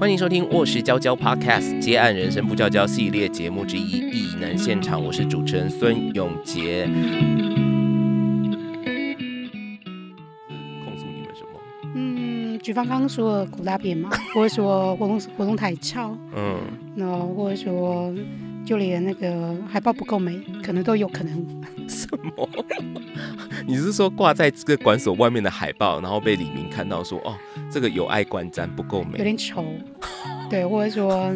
欢迎收听《卧室娇娇 Podcast》接案人生不娇娇系列节目之一《异能现场》，我是主持人孙永杰。控诉你们什么？嗯，举方刚刚说的苦大便嘛，或者说活动活动太吵，嗯，然后或者说就连那个海报不够美，可能都有可能。什么？你是说挂在这个馆所外面的海报，然后被李明看到说，哦，这个有爱观瞻，不够美有美？点丑，对，或者说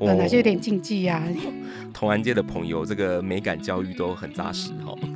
本来就有点禁忌啊？同安街的朋友，这个美感教育都很扎实哈。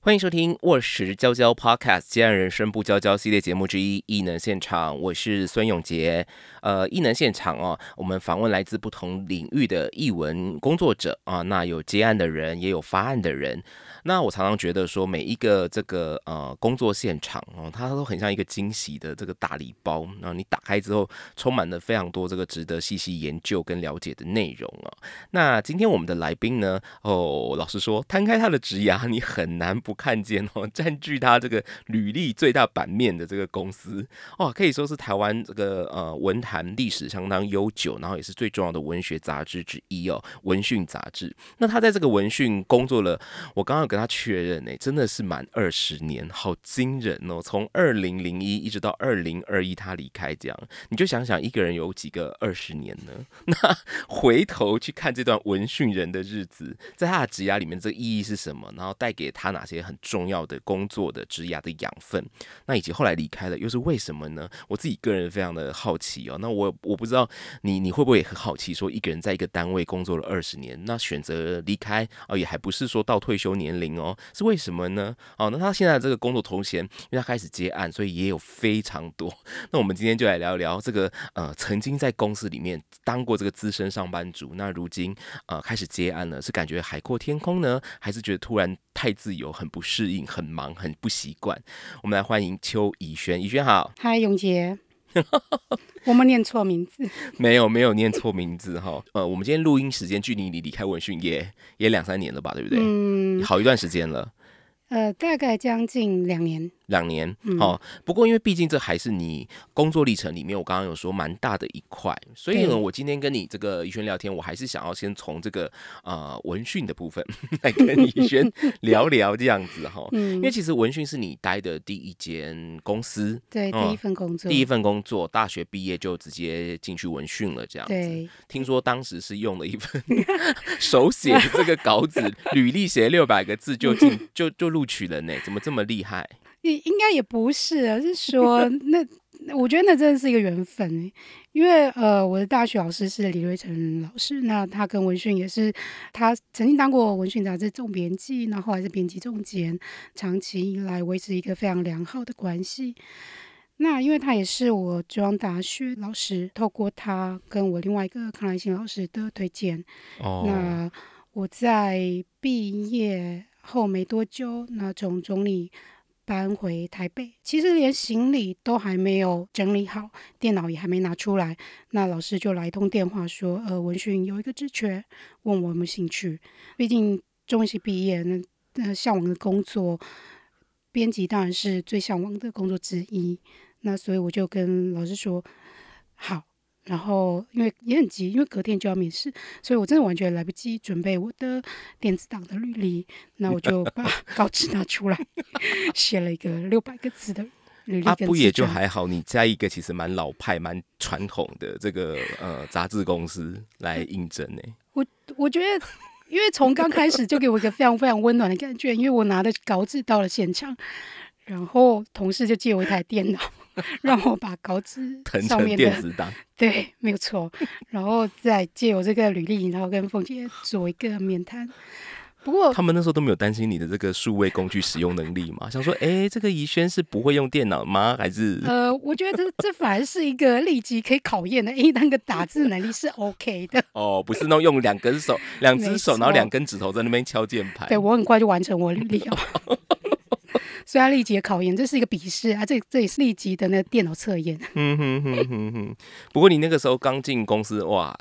欢迎收听《卧室娇娇 Podcast》接案人生不娇娇系列节目之一《异能现场》，我是孙永杰。呃，异能现场哦，我们访问来自不同领域的译文工作者啊，那有接案的人，也有发案的人。那我常常觉得说，每一个这个呃工作现场哦，它都很像一个惊喜的这个大礼包，然后你打开之后，充满了非常多这个值得细细研究跟了解的内容啊。那今天我们的来宾呢，哦，老实说，摊开他的职涯，你很难不看见哦，占据他这个履历最大版面的这个公司哦，可以说是台湾这个呃文坛历史相当悠久，然后也是最重要的文学杂志之一哦，文讯杂志。那他在这个文讯工作了，我刚刚有他确认呢，真的是满二十年，好惊人哦！从二零零一一直到二零二一，他离开这样，你就想想一个人有几个二十年呢？那回头去看这段闻讯人的日子，在他的职涯里面，这个意义是什么？然后带给他哪些很重要的工作的职涯的养分？那以及后来离开了，又是为什么呢？我自己个人非常的好奇哦。那我我不知道你你会不会也很好奇，说一个人在一个单位工作了二十年，那选择离开哦，也还不是说到退休年龄哦，是为什么呢？哦，那他现在这个工作头衔，因为他开始接案，所以也有非常多。那我们今天就来聊一聊这个呃，曾经在公司里面当过这个资深上班族，那如今呃开始接案了，是感觉海阔天空呢，还是觉得突然太自由，很不适应，很忙，很不习惯？我们来欢迎邱怡轩，怡轩好。嗨，永杰，我们念错名字，没有没有念错名字哈，呃，我们今天录音时间距离你离开文讯也也两三年了吧，对不对？嗯，好一段时间了，呃，大概将近两年，两年。嗯哦，不过因为毕竟这还是你工作历程里面，我刚刚有说蛮大的一块，所以呢，我今天跟你这个怡轩聊天，我还是想要先从这个呃文讯的部分 来跟怡轩 聊聊这样子哈。嗯因为，其实文讯是你待的第一间公司，对，嗯第一份工作，第一份工作，大学毕业就直接进去文讯了，这样子。对，听说当时是用了一份 手写的这个稿子，履历写六百个字就进就就录取了呢，怎么这么厉害？应应该也不是啊，是说那我觉得那真的是一个缘分欸因为呃，我的大学老师是李瑞成老师，那他跟文讯也是，他曾经当过文讯杂志总编辑，然后后来是编辑总监，长期以来维持一个非常良好的关系。那因为他也是我中央大学老师，透过他跟我另外一个康来新老师的推荐，哦，那我在毕业后没多久，那从总理搬回台北，其实连行李都还没有整理好，电脑也还没拿出来，那老师就来通电话说，呃，文讯有一个职缺，问我有没有兴趣。毕竟中文系毕业，那那向往的工作，编辑当然是最向往的工作之一。那所以我就跟老师说好，然后因为也很急，因为隔天就要面试，所以我真的完全来不及准备我的电子档的履历，那我就把 稿纸拿出来，写了一个六百个字的履历啊，不也就还好，你在一个其实蛮老派、蛮传统的这个呃杂志公司来应征呢。我我觉得，因为从刚开始就给我一个非常非常温暖的感觉，因为我拿的稿纸到了现场，然后同事就借我一台电脑，让我把稿纸 腾成上面的电子档，对，没有错，然后再借我这个履历，然后跟凤姐做一个面谈。不过他们那时候都没有担心你的这个数位工具使用能力嘛？想说，哎、这个怡轩是不会用电脑吗？还是呃，我觉得这这反而是一个立即可以考验的，诶，那个打字能力是 OK 的。哦，不是那种用两根手、两只手，然后错两根指头在那边敲键盘。对我很快就完成我履历哦。所以他立即的考研，这是一个笔试啊，这这也是立即的那个电脑测验。嗯哼哼哼哼。不过你那个时候刚进公司，哇，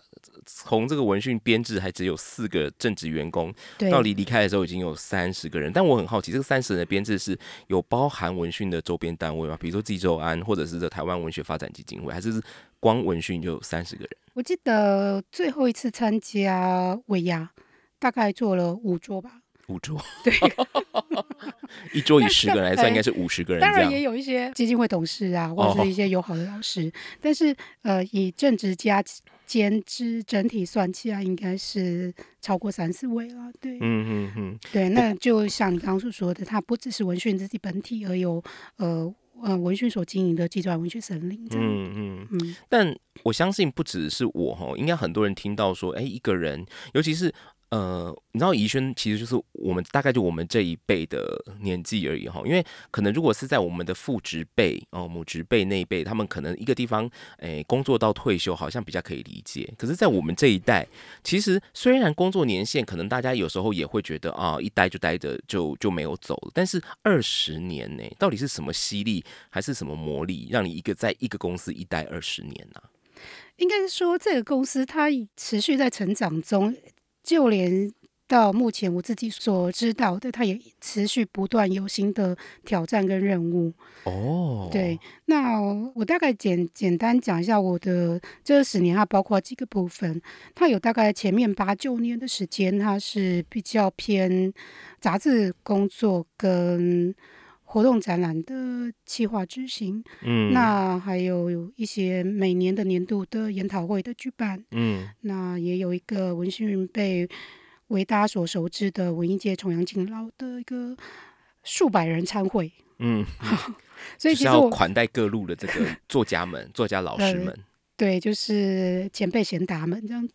从这个文讯编制还只有四个正职员工，对，到你离开的时候已经有三十个人。但我很好奇，这个三十人的编制是有包含文讯的周边单位吗？比如说济州安，或者是这台湾文学发展基金会，还是光文讯就有三十个人？我记得最后一次参加尾牙，大概做了五桌吧。五桌，对，一桌以十个人来算，应该是五十个人。当然也有一些基金会董事啊，或者是一些友好的老师。但是呃，以正职加兼职整体算起来，应该是超过三四位了。对，嗯嗯嗯，对。那就像你刚刚所说的，它不只是文讯自己本体，而有呃呃文讯所经营的基转文学森林。嗯嗯嗯。但我相信不只是我哈，应该很多人听到说，哎，一个人，尤其是。呃，你知道宜轩其实就是我们大概就我们这一辈的年纪而已哈，因为可能如果是在我们的父职辈哦母职辈那一辈，他们可能一个地方诶工作到退休好像比较可以理解，可是，在我们这一代，其实虽然工作年限可能大家有时候也会觉得啊一待就待着就就没有走了，但是二十年呢，到底是什么吸力还是什么魔力，让你一个在一个公司一待二十年呢？应该是说这个公司它持续在成长中。就连到目前我自己所知道的，它也持续不断有新的挑战跟任务。哦，对，那我大概简简单讲一下我的这十年，它包括几个部分。它有大概前面八九年的时间，它是比较偏杂志工作跟活动展览的企划执行。嗯，那还有有一些每年的年度的研讨会的举办。嗯，那也有一个文讯被为大家所熟知的文艺界重阳敬老的一个数百人参会。嗯，所以其实要款待各路的这个作家们、作家老师们。对，就是前辈贤达们这样。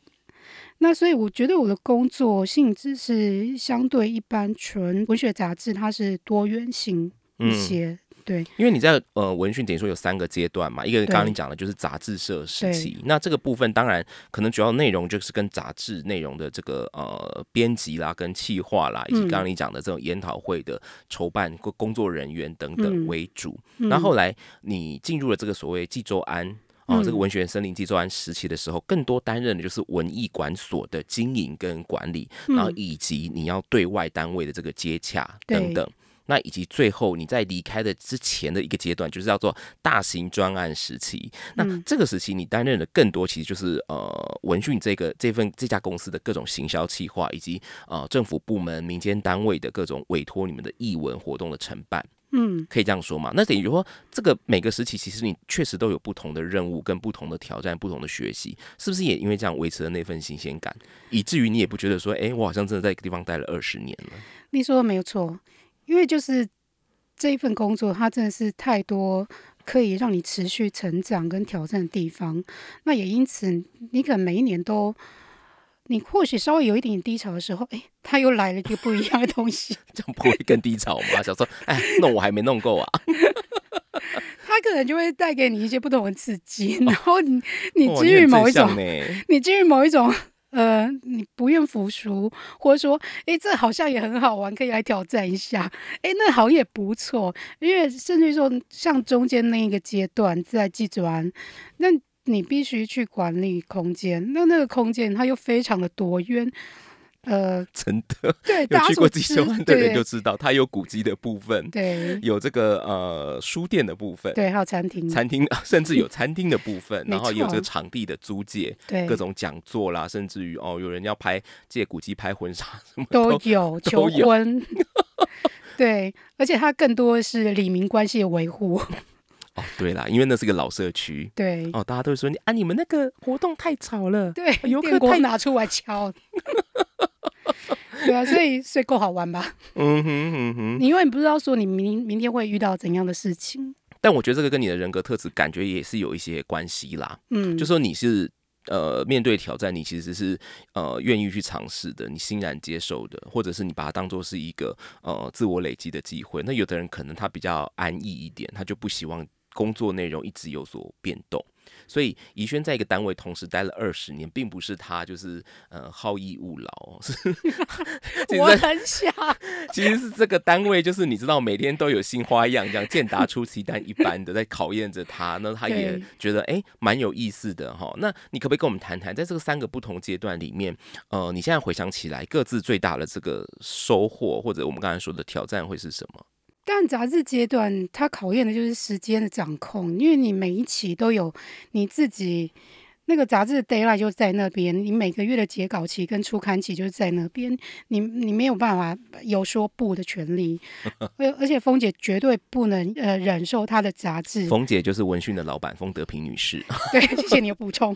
那所以我觉得我的工作性质是相对一般纯文学杂志，它是多元性。一些对，因为你在呃文讯等于说有三个阶段嘛，一个刚刚你讲的就是杂志社时期，那这个部分当然可能主要内容就是跟杂志内容的这个呃编辑啦、跟企划啦，以及刚刚你讲的这种研讨会的筹办工工作人员等等为主。那后来你进入了这个所谓济州安啊这个文学森林冀州安时期的时候，更多担任的就是文艺馆所的经营跟管理，然后以及你要对外单位的这个接洽等等。那以及最后你在离开的之前的一个阶段，就是叫做大型专案时期。那这个时期你担任的更多，其实就是呃文讯这个这份这家公司的各种行销企划，以及呃政府部门、民间单位的各种委托你们的译文活动的承办。嗯，可以这样说嘛？那等于说这个每个时期，其实你确实都有不同的任务、跟不同的挑战、不同的学习，是不是也因为这样维持了那份新鲜感，以至于你也不觉得说，哎，我好像真的在一个地方待了二十年了？你说的没有错。因为就是这一份工作，它真的是太多可以让你持续成长跟挑战的地方。那也因此，你可能每一年都，你或许稍微有一点低潮的时候，哎，他又来了一个不一样的东西。这样不会更低潮吗？想说，哎，弄我还没弄够啊。他可能就会带给你一些不同的刺激，然后你你基于某一种，你基于某一种。呃，你不愿服输，或者说，诶，这好像也很好玩，可以来挑战一下。诶，那好像也不错，因为甚至说，像中间那一个阶段在记转，那你必须去管理空间，那那个空间它又非常的多元。呃，真的，对，有去过地球湾的人就知道，它有古迹的部分，对，有这个呃书店的部分，对，还有餐厅，餐厅 甚至有餐厅的部分，然后有这个场地的租借，对，各种讲座啦，甚至于哦，有人要拍借古迹拍婚纱什么都有，求婚，对，而且它更多的是里民关系的维护。哦，对啦，因为那是个老社区，对，哦，大家都会说你啊，你们那个活动太吵了，对，游客太拿出来敲，对啊，所以所以够好玩吧？嗯哼嗯哼，你永远不知道说你明明天会遇到怎样的事情，但我觉得这个跟你的人格特质感觉也是有一些关系啦。嗯，就说你是呃面对挑战，你其实是呃愿意去尝试的，你欣然接受的，或者是你把它当做是一个呃自我累积的机会。那有的人可能他比较安逸一点，他就不希望。工作内容一直有所变动，所以宜轩在一个单位同时待了二十年，并不是他就是呃好逸恶劳，是我很想，其实是这个单位就是你知道每天都有新花样，这样健达出奇但一般的在考验着他，那他也觉得哎蛮有意思的哈。那你可不可以跟我们谈谈，在这个三个不同阶段里面，呃，你现在回想起来各自最大的这个收获，或者我们刚才说的挑战会是什么？但杂志阶段，它考验的就是时间的掌控，因为你每一期都有你自己那个杂志的 d a y l i g h t 就在那边，你每个月的截稿期跟出刊期就是在那边，你你没有办法有说不的权利，而而且峰姐绝对不能呃忍受她的杂志。峰姐就是文讯的老板丰德平女士。对，谢谢你的补充。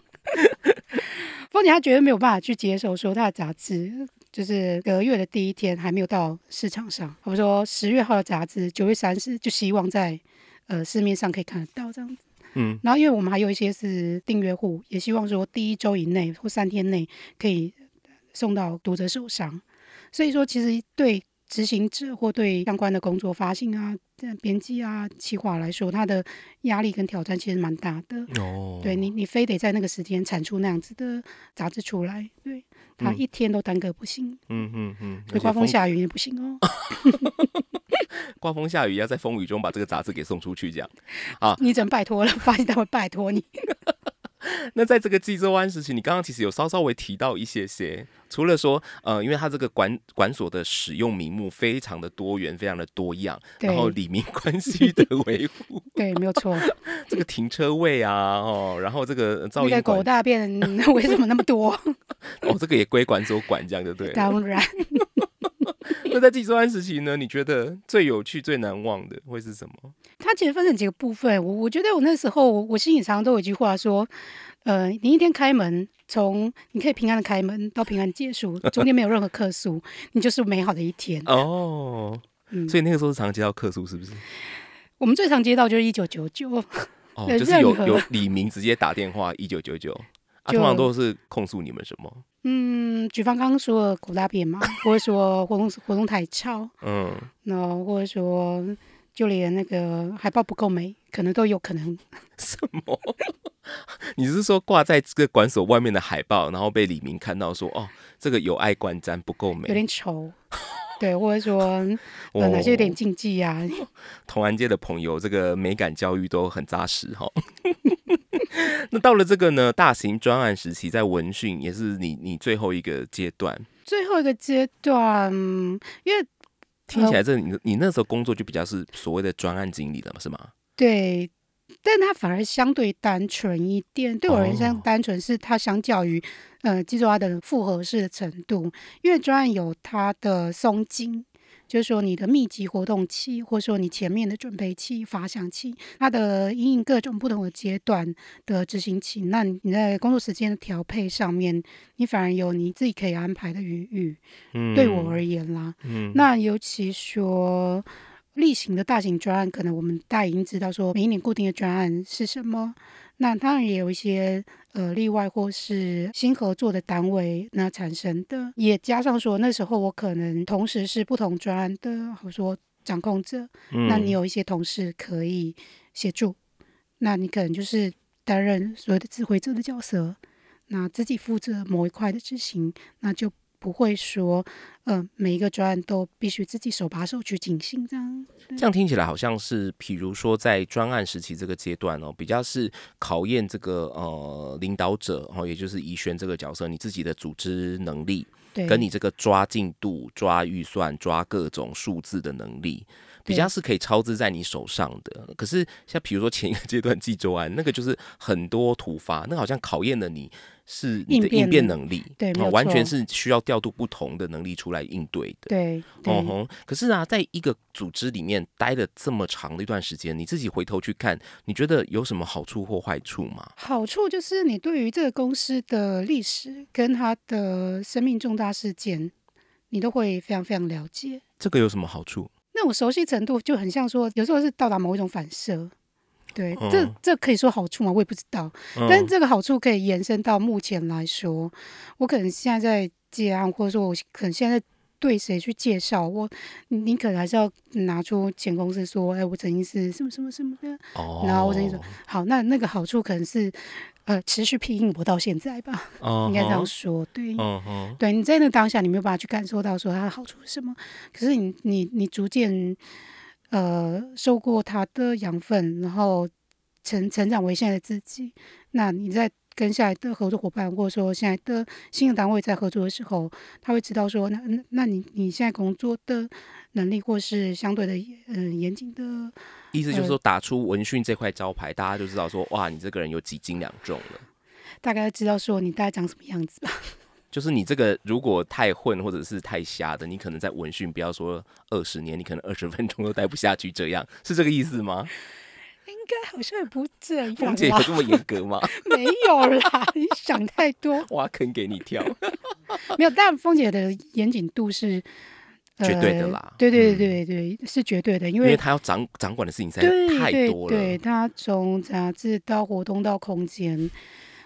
峰姐她绝对没有办法去接受说她的杂志。就是隔月的第一天还没有到市场上，我们说十月号的杂志，九月三十就希望在呃市面上可以看得到这样子。嗯，然后因为我们还有一些是订阅户，也希望说第一周以内或三天内可以送到读者手上。所以说，其实对执行者或对相关的工作发行啊、编辑啊、企划来说，他的压力跟挑战其实蛮大的。哦，对你，你非得在那个时间产出那样子的杂志出来，对。他一天都耽搁不行，嗯嗯嗯，刮风下雨也不行哦。刮风下雨要在风雨中把这个杂志给送出去，这样啊？你怎么拜托了？发行单位拜托你。那在这个济州湾时期，你刚刚其实有稍稍微提到一些些，除了说，呃，因为它这个管管所的使用名目非常的多元，非常的多样，然后里民关系的维护，对，没有错。这个停车位啊，哦，然后这个噪音狗大便 为什么那么多？哦，这个也归管所管，这样就对。当然。那在济州湾时期呢？你觉得最有趣、最难忘的会是什么？它其实分成几个部分。我我觉得我那时候，我心里常常都有一句话说：，呃，你一天开门，从你可以平安的开门到平安结束，中间没有任何客诉，你就是美好的一天。哦，嗯，所以那个时候是常接到客诉，是不是？我们最常接到就是一九九九，哦，就是有有李明直接打电话一九九九，啊，通常都是控诉你们什么？嗯，举方刚刚说狗大便嘛，或者说活动活动太吵，嗯，那或者说就连那个海报不够美，可能都有可能。什么？你是说挂在这个馆所外面的海报，然后被李明看到说，哦，这个有碍观瞻，不够美，有点丑。对，或者说本来就有点禁忌啊？同安街的朋友，这个美感教育都很扎实哈。那到了这个呢，大型专案时期，在文讯也是你你最后一个阶段。最后一个阶段，因为听起来这你你那时候工作就比较是所谓的专案经理了嘛，是吗？对，但它反而相对单纯一点。对我而言，单纯是它相较于呃，记住它的复合式的程度，因为专案有它的松紧。就是说，你的密集活动期，或者说你前面的准备期、发想期，它的因应各种不同的阶段的执行期，那你在工作时间的调配上面，你反而有你自己可以安排的余裕。嗯，对我而言啦，嗯，那尤其说例行的大型专案，可能我们大家已经知道说每一年固定的专案是什么。那当然也有一些呃例外或是新合作的单位那产生的，也加上说那时候我可能同时是不同专案的，或说掌控者，那你有一些同事可以协助，那你可能就是担任所有的指挥者的角色，那自己负责某一块的执行，那就。不会说，嗯，每一个专案都必须自己手把手去进行这样。这样听起来好像是，比如说在专案时期这个阶段哦，比较是考验这个呃领导者哦，也就是宜轩这个角色，你自己的组织能力，跟你这个抓进度、抓预算、抓各种数字的能力，比较是可以操之在你手上的。可是像比如说前一个阶段济州案，那个就是很多突发，那好像考验了你。是你的应变能力，对，完全是需要调度不同的能力出来应对的。对，哦吼。可是啊，在一个组织里面待了这么长的一段时间，你自己回头去看，你觉得有什么好处或坏处吗？好处就是你对于这个公司的历史跟它的生命重大事件，你都会非常非常了解。这个有什么好处？那种熟悉程度就很像说，有时候是到达某一种反射。对，这这可以说好处吗？我也不知道。但是这个好处可以延伸到目前来说，我可能现在在接案，或者说我可能现在对谁去介绍？我你你可能还是要拿出前公司说，哎，我曾经是什么什么什么的，哦，然后我曾经说好，那那个好处可能是呃持续庇应我到现在吧，哦应该这样说，对。对，你在那当下，你没有办法去感受到说它的好处是什么。可是你你你逐渐呃受过他的养分，然后成成长为现在的自己，那你在跟下来的合作伙伴，或者说现在的新的单位在合作的时候，他会知道说，那那那你你现在工作的能力，或是相对的嗯严谨的，意思就是说打出文讯这块招牌，大家就知道说，哇，你这个人有几斤两重了。大概知道说你大概长什么样子吧。就是你这个如果太混或者是太瞎的，你可能在文讯不要说二十年，你可能二十分钟都待不下去，这样是这个意思吗？应该好像也不这样凤姐有啦，这么严格吗？没有啦，你想太多。挖坑给你跳，没有，但凤姐的严谨度是、呃、绝对的啦对对嗯对对对，是绝对的，因为因为为他要掌掌管的事情实在太多了。对，他从杂志到活动到空间，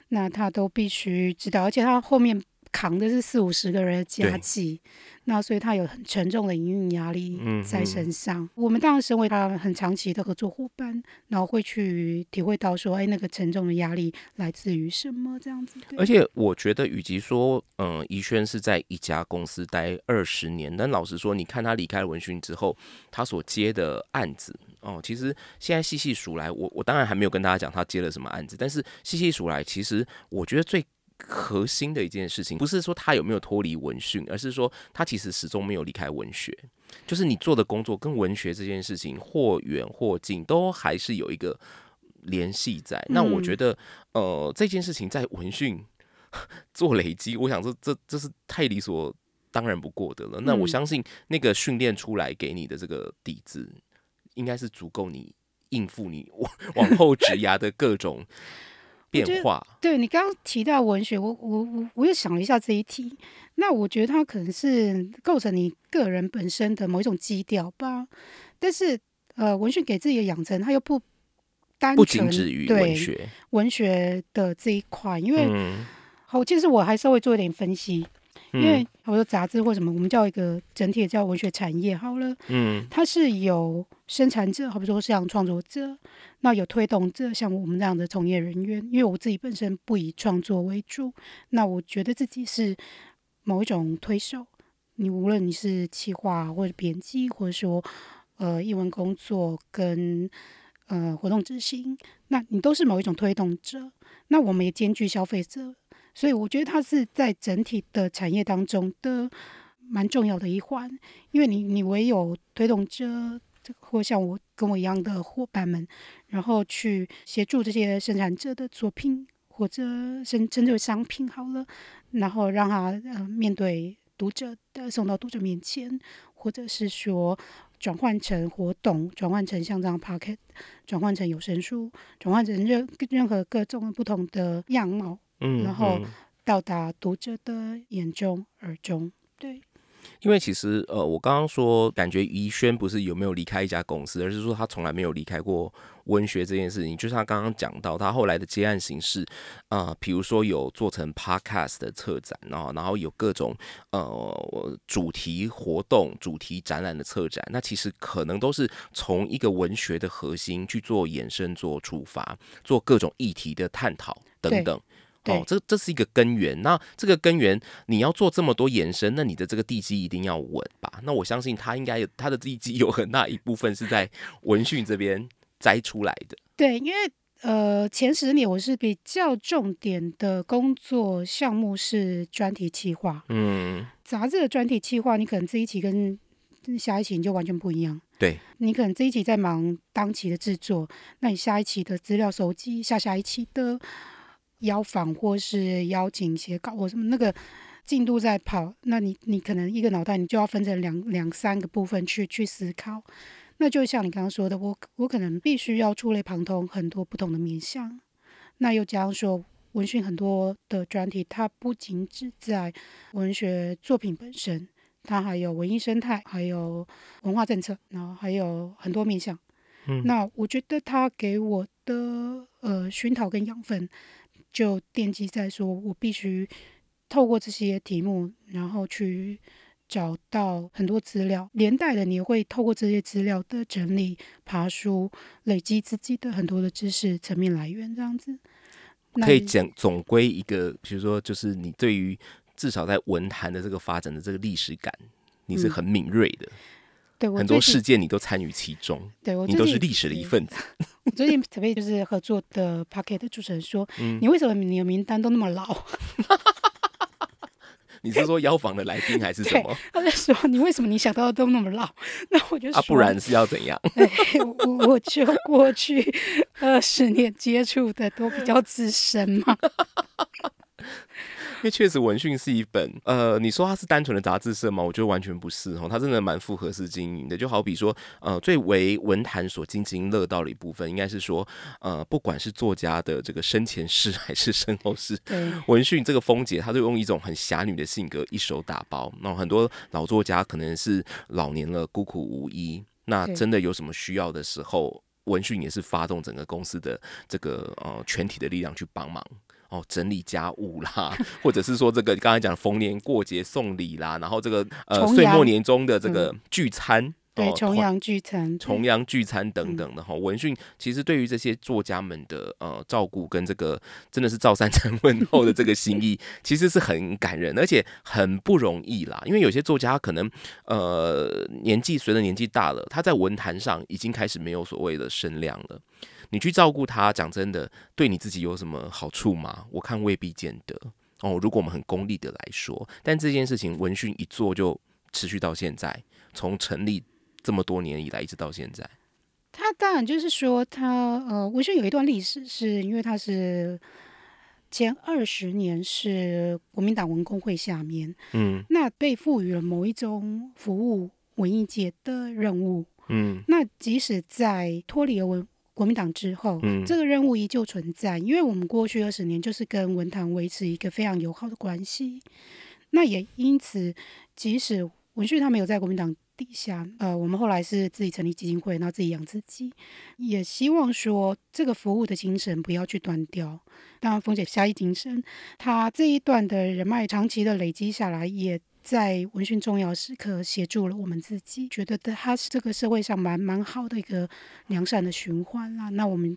那他都必须知道，而且他后面扛的是四五十个人的家计，那所以他有很沉重的营运压力在嗯哼身上。我们当然身为他很长期的合作伙伴，然后会去体会到说，哎，那个沉重的压力来自于什么这样子。而且我觉得，与其说，嗯，宜轩是在一家公司待二十年，但老实说，你看他离开文讯之后，他所接的案子，哦，其实现在细细数来，我我当然还没有跟大家讲他接了什么案子，但是细细数来，其实我觉得最核心的一件事情，不是说他有没有脱离文讯，而是说他其实始终没有离开文学。就是你做的工作跟文学这件事情或远或近，都还是有一个联系在。那我觉嗯得，呃，这件事情在文讯 做累积，我想这这这是太理所当然不过的了。那我嗯相信那个训练出来给你的这个底子，应该是足够你应付你往往后 职涯的各种变化。对你刚刚提到文学，我我我我又想了一下这一题，那我觉得它可能是构成你个人本身的某一种基调吧。但是呃，文学给自己的养成，它又不单不纯仅止于对文学，文学的这一块，因为、嗯好，其实我还稍微做一点分析，因为嗯我说杂志或什么，我们叫一个整体的叫文学产业好了，嗯它是有生产者，好比说像创作者，那有推动者，像我们这样的从业人员。因为我自己本身不以创作为主，那我觉得自己是某一种推手。你无论你是企划或者编辑，或者说呃译文工作跟呃活动执行，那你都是某一种推动者。那我们也兼具消费者，所以我觉得它是在整体的产业当中的蛮重要的一环。因为你你唯有推动者，这或像我跟我一样的伙伴们，然后去协助这些生产者的作品或者甚针对商品好了，然后让他呃面对读者的送到读者面前，或者是说转换成活动，转换成像这样 pocket，转换成有声书，转换成任任何各种不同的样貌，嗯，然后嗯到达读者的眼中耳中。对，因为其实呃，我刚刚说感觉宜轩不是有没有离开一家公司，而是说他从来没有离开过文学这件事情。就是他刚刚讲到他后来的接案形式，啊，比如说有做成 podcast 的策展，然后然后有各种呃主题活动、主题展览的策展，那其实可能都是从一个文学的核心去做延伸、做出发、做各种议题的探讨等等。对哦，这这是一个根源。那这个根源你要做这么多延伸，那你的这个地基一定要稳吧？那我相信他应该有他的地基有很大一部分是在文讯这边摘出来的。对，因为呃前十年我是比较重点的工作项目是专题企划，嗯，杂志的专题企划，你可能这一期跟下一期你就完全不一样。对，你可能这一期在忙当期的制作，那你下一期的资料收集，下下一期的邀访或是邀请写稿或什么那个进度在跑，那你你可能一个脑袋你就要分成两两三个部分去去思考。那就像你刚刚说的，我我可能必须要触类旁通很多不同的面向。那又加上说，文讯很多的专题，它不仅只在文学作品本身，它还有文艺生态，还有文化政策，然后还有很多面向。嗯那我觉得它给我的呃熏陶跟养分，就奠基在说我必须透过这些题目，然后去找到很多资料，连带的你也会透过这些资料的整理、爬书，累积自己的很多的知识层面来源，这样子。那可以讲总归一个，比如说，就是你对于至少在文坛的这个发展的这个历史感，你是嗯。很敏锐的，对我很多事件你都参与其中，对我你都是历史的一份子。我最近特别就是合作的 p o c k e t 的主持人说，嗯你为什么你的名单都那么老？你是说邀访的来宾还是什么？他在说你为什么你想到的都那么老？那我就说，啊，不然是要怎样？对我我就过去二十年接触的都比较资深嘛。因为确实文讯是一本，呃，你说它是单纯的杂志社吗？我觉得完全不是哦，它真的蛮复合式经营的。就好比说，呃，最为文坛所津津乐道的一部分，应该是说，呃，不管是作家的这个生前事还是身后事，文讯这个风姐，她就用一种很侠女的性格一手打包。那很多老作家可能是老年了，孤苦无依，那真的有什么需要的时候，文讯也是发动整个公司的这个呃全体的力量去帮忙。哦，整理家务啦，或者是说这个刚才讲逢年过节送礼啦，然后这个呃岁末年终的这个聚餐，对，重阳聚餐，重阳聚餐等等的哈，文讯其实对于这些作家们的呃照顾跟这个真的是赵三成问 候的这个心意，其实是很感人，而且很不容易啦。因为有些作家可能呃年纪随着年纪大了，他在文坛上已经开始没有所谓的声量了。你去照顾他，讲真的，对你自己有什么好处吗？我看未必见得哦。如果我们很功利的来说，但这件事情文讯一做就持续到现在，从成立这么多年以来，一直到现在。他当然就是说他呃，文讯有一段历史，是因为他是前二十年是国民党文工会下面，嗯那被赋予了某一种服务文艺界的任务。嗯那即使在脱离了文国民党之后，嗯这个任务依旧存在，因为我们过去二十年就是跟文坛维持一个非常友好的关系。那也因此，即使文旭他没有在国民党底下，呃，我们后来是自己成立基金会，然后自己养自己，也希望说这个服务的精神不要去断掉。当然，凤姐侠义精神，他这一段的人脉长期的累积下来，也在文讯重要时刻协助了我们自己，觉得他是这个社会上蛮蛮好的一个良善的循环啦。那我们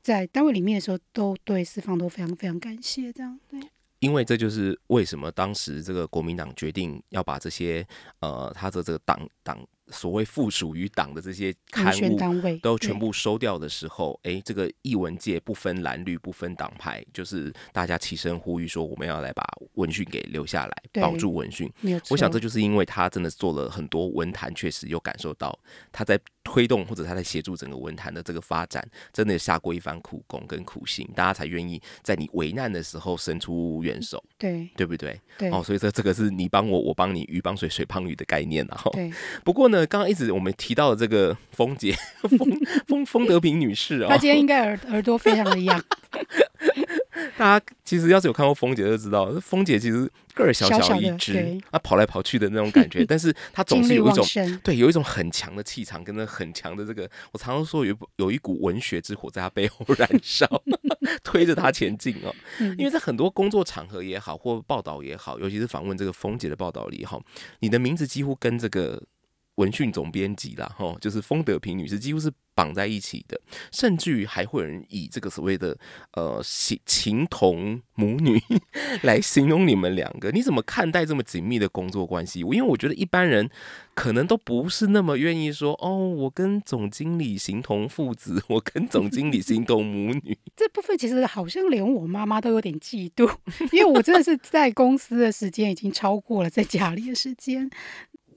在单位里面的时候，都对四方都非常非常感谢，这样对。因为这就是为什么当时这个国民党决定要把这些呃，他的这个党党所谓附属于党的这些刊物都全部收掉的时候，诶，这个译文界不分蓝绿不分党派，就是大家齐声呼吁说，我们要来把文讯给留下来，保住文讯。我想这就是因为他真的做了很多文坛，确实有感受到他在推动或者他在协助整个文坛的这个发展，真的下过一番苦功跟苦心，大家才愿意在你危难的时候伸出援手，对。对不对？对、哦，所以说这个是你帮我，我帮你，鱼帮水，水帮鱼的概念啊。哦。对，不过呢，刚刚一直我们提到的这个风姐，风风风德平女士哦，她今天应该耳耳朵非常的痒，大家其实要是有看过丰姐就知道，丰姐其实个儿小小一只对，啊跑来跑去的那种感觉，但是她总是有一种。对，有一种很强的气场，跟那很强的这个，我常常说有一有一股文学之火在她背后燃烧，推着她前进哦。嗯因为在很多工作场合也好，或报道也好，尤其是访问这个峰姐的报道里哈，你的名字几乎跟这个文讯总编辑啦，哈，就是丰德平女士几乎是绑在一起的，甚至于还会有人以这个所谓的呃情情同母女 来形容你们两个。你怎么看待这么紧密的工作关系？因为我觉得一般人可能都不是那么愿意说，哦，我跟总经理形同父子，我跟总经理形同母女。这部分其实好像连我妈妈都有点嫉妒，因为我真的是在公司的时间已经超过了在家里的时间。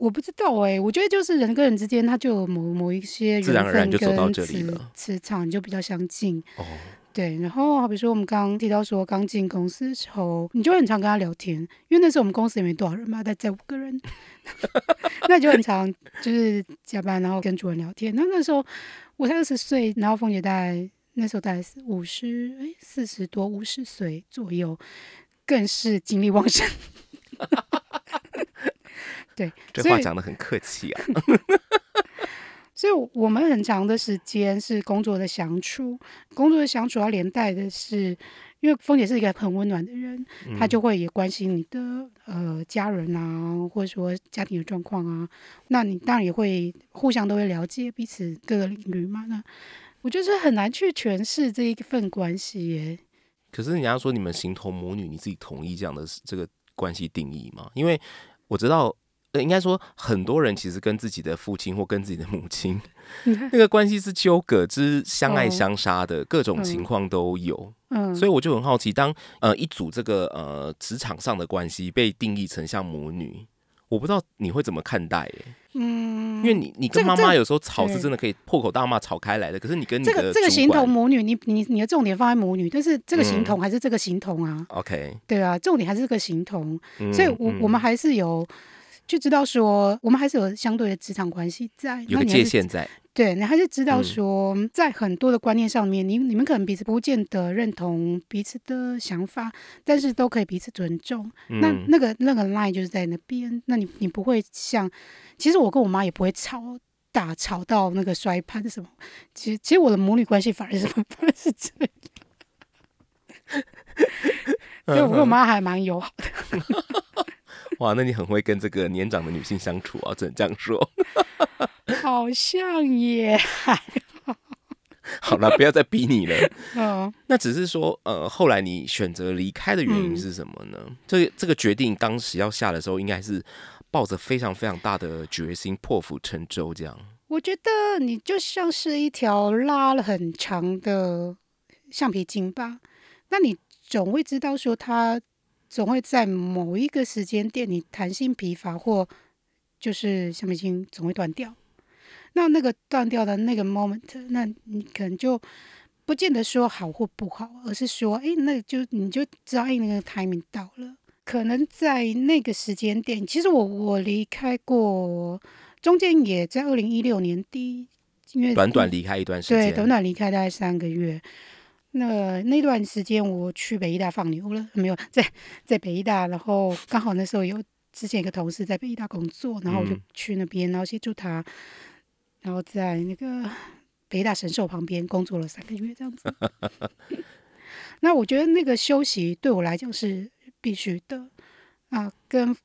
我不知道哎、我觉得就是人跟人之间，他就有某某一些自然而然缘分就走到跟磁这里了磁场就比较相近。哦，对，然后好比说我们刚刚提到说刚进公司的时候，你就很常跟他聊天，因为那时候我们公司也没多少人嘛，大概在五个人，那你就很常就是加班，然后跟主任聊天。那那时候我才二十岁，然后凤姐大概那时候大概是五十哎四十多五十岁左右，更是精力旺盛。对，这话讲的很客气啊。所以我们很长的时间是工作的相处，工作的相处要连带的是，因为凤姐是一个很温暖的人，嗯她就会也关心你的呃家人啊，或者说家庭的状况啊。那你当然也会互相都会了解彼此各个领域嘛。那我觉得是很难去诠释这一份关系耶。可是人家说你们形同母女，你自己同意这样的这个关系定义吗？因为我知道，呃，应该说很多人其实跟自己的父亲或跟自己的母亲 那个关系是纠葛之相爱哦相杀的，各种嗯情况都有。嗯，所以我就很好奇，当呃一组这个呃职场上的关系被定义成像母女，我不知道你会怎么看待耶？嗯，因为你你跟妈妈有时候吵是真的可以破口大骂吵开来的，可是你跟你这个这个形同管母女，你你你的重点放在母女，但是这个形嗯同还是这个形同啊，OK，对啊，重点还是这个形同。嗯所以我，我们嗯还是有就知道说，我们还是有相对的职场关系在，有个那你还是界限在，对，你还是知道嗯说，在很多的观念上面，你你们可能彼此不见得认同彼此的想法，但是都可以彼此尊重。那嗯那个那个 line 就是在那边，那你你不会像，其实我跟我妈也不会吵。打吵到那个摔盘什么，其实其实我的母女关系反而是 反而是这样，对我跟我妈还蛮友好的。哇，那你很会跟这个年长的女性相处啊，只能这样说。好像也还，好好了，不要再逼你了。嗯，那只是说，呃，后来你选择离开的原因嗯是什么呢？这这个决定当时要下的时候，应该是抱着非常非常大的决心，破釜沉舟这样。我觉得你就像是一条拉了很长的橡皮筋吧，那你总会知道说它总会在某一个时间点，你弹性疲乏或就是橡皮筋总会断掉。那那个断掉的那个 moment，那你可能就不见得说好或不好，而是说，哎，那就你就知道，哎，那个 timing 到了。可能在那个时间点，其实我我离开过，中间也在二零一六年底，因为短短离开一段时间对间，短短离开大概三个月。那那段时间我去北医大放牛了，没有在在北医大，然后刚好那时候有之前一个同事在北医大工作，然后我就嗯去那边，然后协助他，然后在那个北医大神兽旁边工作了三个月这样子。那我觉得那个休息对我来讲是必须的啊，跟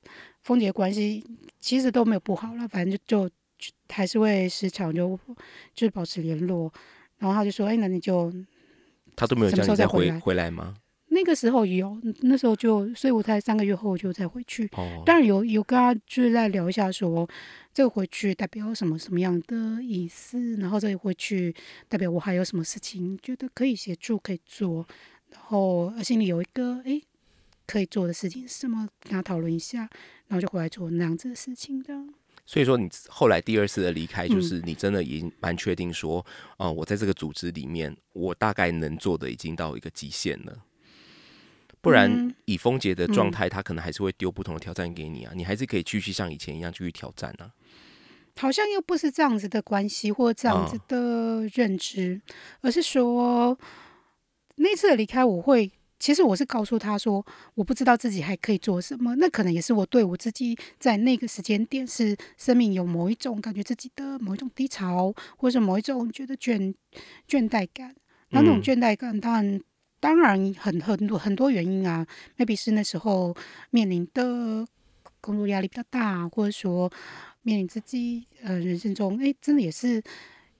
峰姐关系其实都没有不好了，反正就就就还是会时常就就是保持联络。然后他就说：“哎，那你就他都没有什么叫你再回时候再回来回来吗？那个时候有，那时候就，所以我才三个月后就再回去。哦，当然有有跟他就是在聊一下说，这个回去代表什么什么样的意思，然后这个回去代表我还有什么事情觉得可以协助可以做，然后呃心里有一个哎可以做的事情是什么，跟他讨论一下，然后就回来做那样子的事情的。所以说你后来第二次的离开，嗯就是你真的已经蛮确定说，哦、我在这个组织里面，我大概能做的已经到一个极限了。不然嗯，以风杰的状嗯态，他可能还是会丢不同的挑战给你啊，你还是可以继续像以前一样继续挑战啊。好像又不是这样子的关系或这样子啊的认知，而是说那次的离开，我会其实我是告诉他说，我不知道自己还可以做什么，那可能也是我对我自己在那个时间点是生命有某一种感觉自己的某一种低潮，或者某一种觉得倦倦怠感，然后那种嗯倦怠感当然。当然很很多很多原因啊，maybe 是那时候面临的工作压力比较大，或者说面临自己呃人生中，哎，真的也是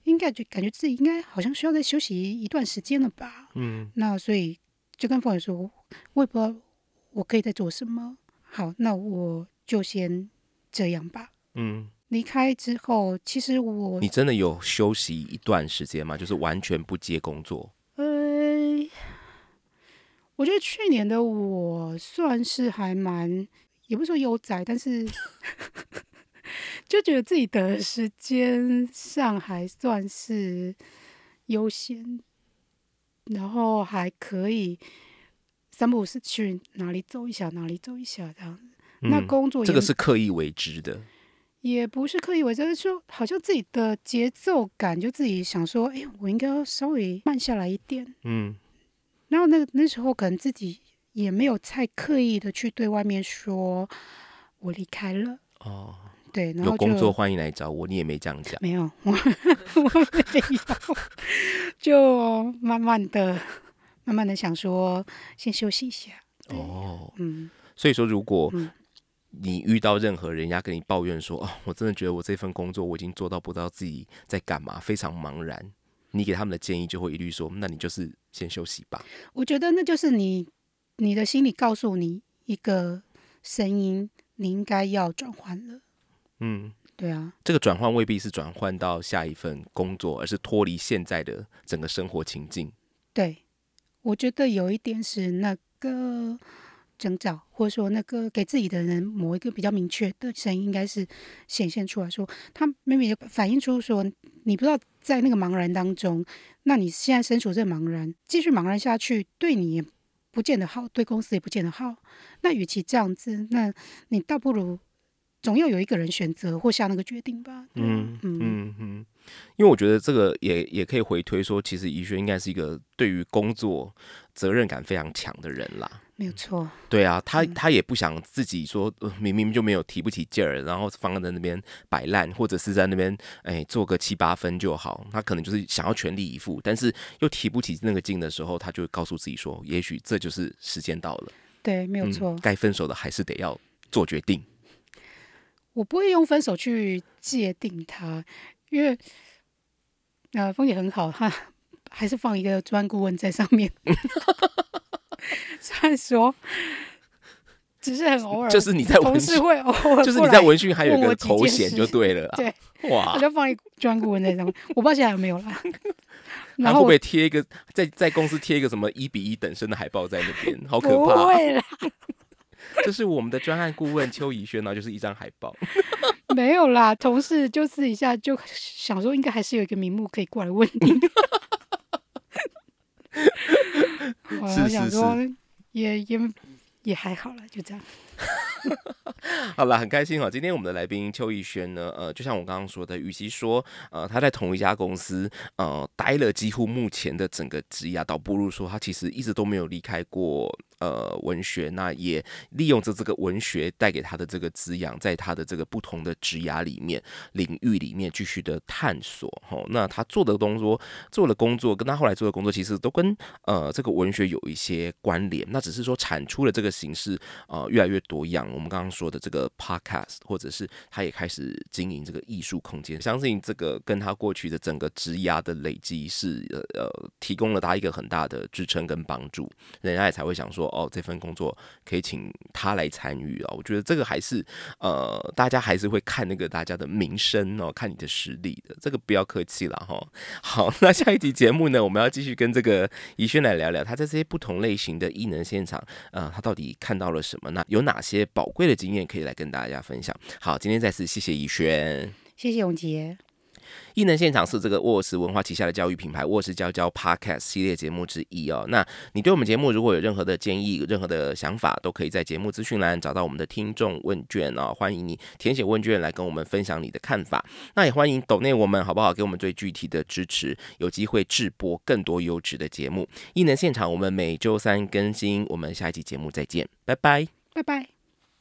应该就感觉自己应该好像需要再休息一段时间了吧。嗯，那所以就跟凤姐说，我也不知道我可以在做什么。好，那我就先这样吧。嗯，离开之后，其实我你真的有休息一段时间吗？就是完全不接工作？呃，我觉得去年的我算是还蛮，也不是说悠哉，但是 就觉得自己的时间上还算是悠闲，然后还可以三不五时去哪里走一下，哪里走一下这样子。那嗯工作也这个是刻意为之的。也不是刻意为之，就是说好像自己的节奏感，就自己想说，哎，我应该要稍微慢下来一点。嗯然后那那时候可能自己也没有太刻意的去对外面说我离开了，哦，对，然后有工作欢迎来找我，你也没这样讲。没有，我 我没有，就慢慢的、慢慢慢的想说先休息一下。哦，嗯，所以说如果嗯你遇到任何人家跟你抱怨说，哦，我真的觉得我这份工作我已经做到不知道自己在干嘛，非常茫然，你给他们的建议就会一律说，那你就是先休息吧。我觉得那就是你你的心里告诉你一个声音，你应该要转换了。嗯，对啊，这个转换未必是转换到下一份工作，而是脱离现在的整个生活情境。对，我觉得有一点是那个征兆，或者说那个给自己的人某一个比较明确的声音，应该是显现出来说，他妹妹就反映出说，你不知道在那个茫然当中，那你现在身处这茫然，继续茫然下去，对你也不见得好，对公司也不见得好。那与其这样子，那你倒不如总要有一个人选择或下那个决定吧。嗯嗯嗯嗯，因为我觉得这个也也可以回推说，其实宜轩应该是一个对于工作责任感非常强的人啦。没有错。对啊，他嗯他也不想自己说、呃明明就没有提不起劲儿，然后放在那边摆烂，或者是在那边哎做个七八分就好。他可能就是想要全力以赴，但是又提不起那个劲的时候，他就会告诉自己说，也许这就是时间到了，对，没有嗯错。该分手的还是得要做决定。我不会用分手去界定他，因为呃，风姐很好，他还是放一个专顾问在上面。虽然说，只是很偶尔，就是你在同文讯，事会偶尔就是你在文讯还有一个头衔就对了。对，哇我，就放一专顾问在上面，我不知道现在有没有啦。他会不然后我会贴一个在在公司贴一个什么一比一等身的海报在那边？好可不怕！会啦，这是我们的专案顾问邱怡轩，然后就是一张海报。没有啦，同事就私底下就想说，应该还是有一个名目可以过来问你。我是是想说，也也也还好了，就这样。好了，很开心哈。今天我们的来宾邱逸轩呢，呃，就像我刚刚说的，与其说呃他在同一家公司呃待了几乎目前的整个职涯，倒不如说他其实一直都没有离开过呃文学，那也利用着这个文学带给他的这个滋养，在他的这个不同的职涯里面领域里面继续的探索哈。那他做的工作、做的工作，跟他后来做的工作，其实都跟呃这个文学有一些关联，那只是说产出的这个形式呃越来越多样。我们刚刚说的这个 podcast，或者是他也开始经营这个艺术空间，相信这个跟他过去的整个职涯的累积是呃呃提供了他一个很大的支撑跟帮助，人家也才会想说哦这份工作可以请他来参与啊。我觉得这个还是呃大家还是会看那个大家的名声哦，看你的实力的，这个不要客气了哈。好，那下一集节目呢，我们要继续跟这个怡轩来聊聊他在这些不同类型的艺能现场，呃，他到底看到了什么？那有哪些宝贵的经验可以来跟大家分享？好，今天再次谢谢怡轩。谢谢永杰。艺能现场是这个沃尔斯文化旗下的教育品牌沃尔斯教教 Podcast 系列节目之一哦。那你对我们节目如果有任何的建议、任何的想法，都可以在节目资讯栏找到我们的听众问卷哦。欢迎你填写问卷来跟我们分享你的看法。那也欢迎抖内我们好不好？给我们最具体的支持，有机会制播更多优质的节目。艺能现场我们每周三更新，我们下一期节目再见，拜拜。拜拜。